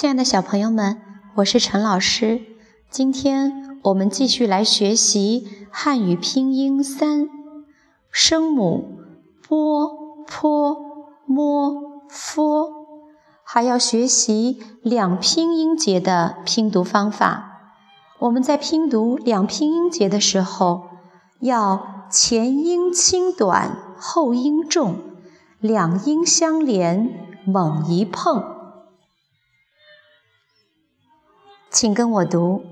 亲爱的小朋友们，我是陈老师。今天我们继续来学习汉语拼音三声母 b、p、m、f，还要学习两拼音节的拼读方法。我们在拼读两拼音节的时候，要前音轻短，后音重，两音相连，猛一碰。请跟我读，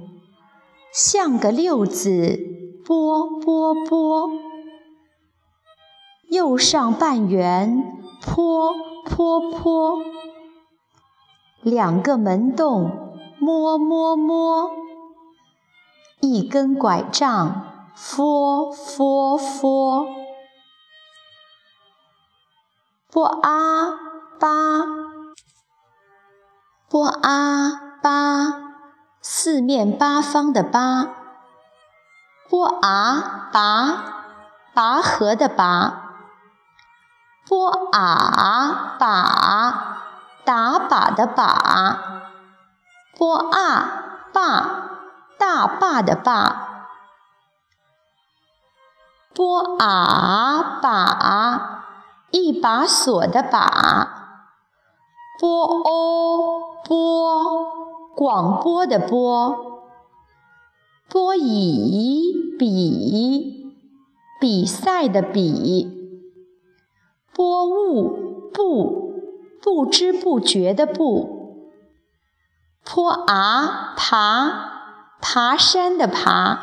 像个六字，波波波，右上半圆，坡坡坡，两个门洞，摸摸摸，一根拐杖，佛佛佛，波啊巴，波啊巴。四面八方的八，波啊拔，拔河的拔，波啊把，打靶的靶，波啊坝，大坝的坝，波啊把，一把锁的把，波哦波。广播的播，波以比，比赛的比，波物不，不知不觉的不，坡啊爬，爬山的爬，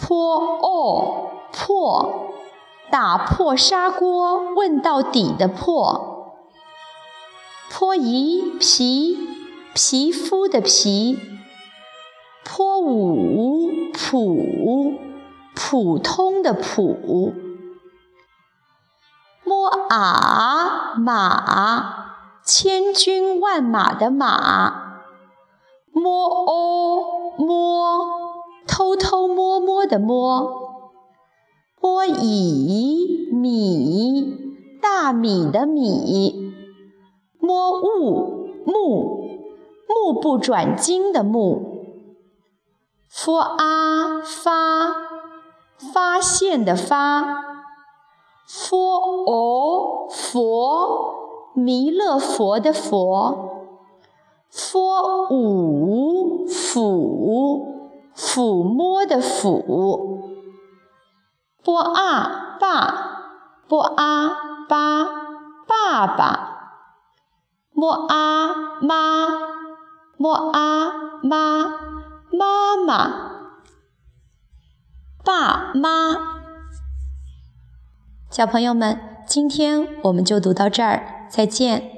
坡哦破，打破砂锅问到底的破，坡一皮。皮肤的皮，坡五普，普通的普，摸啊马，千军万马的马，摸哦摸，偷偷摸摸的摸，摸乙米，大米的米，摸物木。目不转睛的目，f a 发发现的发，f o 佛弥勒佛的佛，f u 抚抚摸的抚，b a 爸 b a 爸爸爸，m a 妈。M a 妈妈妈爸妈，小朋友们，今天我们就读到这儿，再见。